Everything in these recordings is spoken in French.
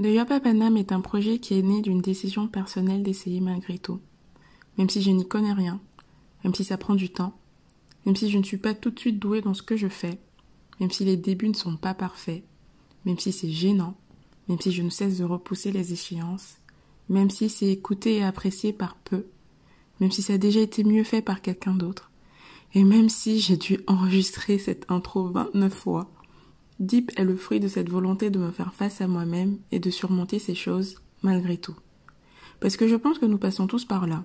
The Yopa Panam est un projet qui est né d'une décision personnelle d'essayer malgré tout. Même si je n'y connais rien, même si ça prend du temps, même si je ne suis pas tout de suite douée dans ce que je fais, même si les débuts ne sont pas parfaits, même si c'est gênant, même si je ne cesse de repousser les échéances, même si c'est écouté et apprécié par peu, même si ça a déjà été mieux fait par quelqu'un d'autre, et même si j'ai dû enregistrer cette intro 29 fois, Deep est le fruit de cette volonté de me faire face à moi-même et de surmonter ces choses malgré tout. Parce que je pense que nous passons tous par là,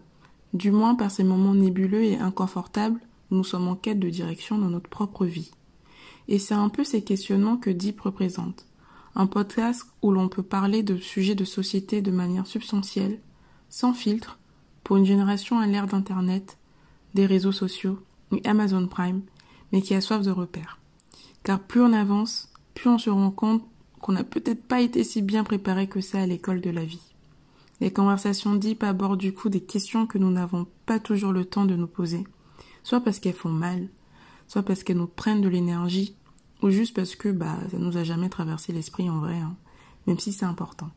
du moins par ces moments nébuleux et inconfortables où nous sommes en quête de direction dans notre propre vie. Et c'est un peu ces questionnements que Deep représente. Un podcast où l'on peut parler de sujets de société de manière substantielle, sans filtre, pour une génération à l'ère d'Internet, des réseaux sociaux et Amazon Prime, mais qui a soif de repères. Car plus on avance, plus on se rend compte qu'on n'a peut-être pas été si bien préparé que ça à l'école de la vie. Les conversations deep abordent du coup des questions que nous n'avons pas toujours le temps de nous poser, soit parce qu'elles font mal, soit parce qu'elles nous prennent de l'énergie, ou juste parce que bah ça nous a jamais traversé l'esprit en vrai, hein, même si c'est important.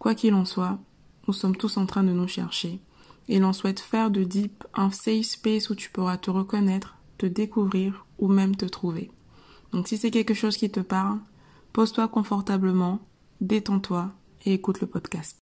Quoi qu'il en soit, nous sommes tous en train de nous chercher, et l'on souhaite faire de Deep un safe space où tu pourras te reconnaître, te découvrir ou même te trouver. Donc si c'est quelque chose qui te parle, pose-toi confortablement, détends-toi et écoute le podcast.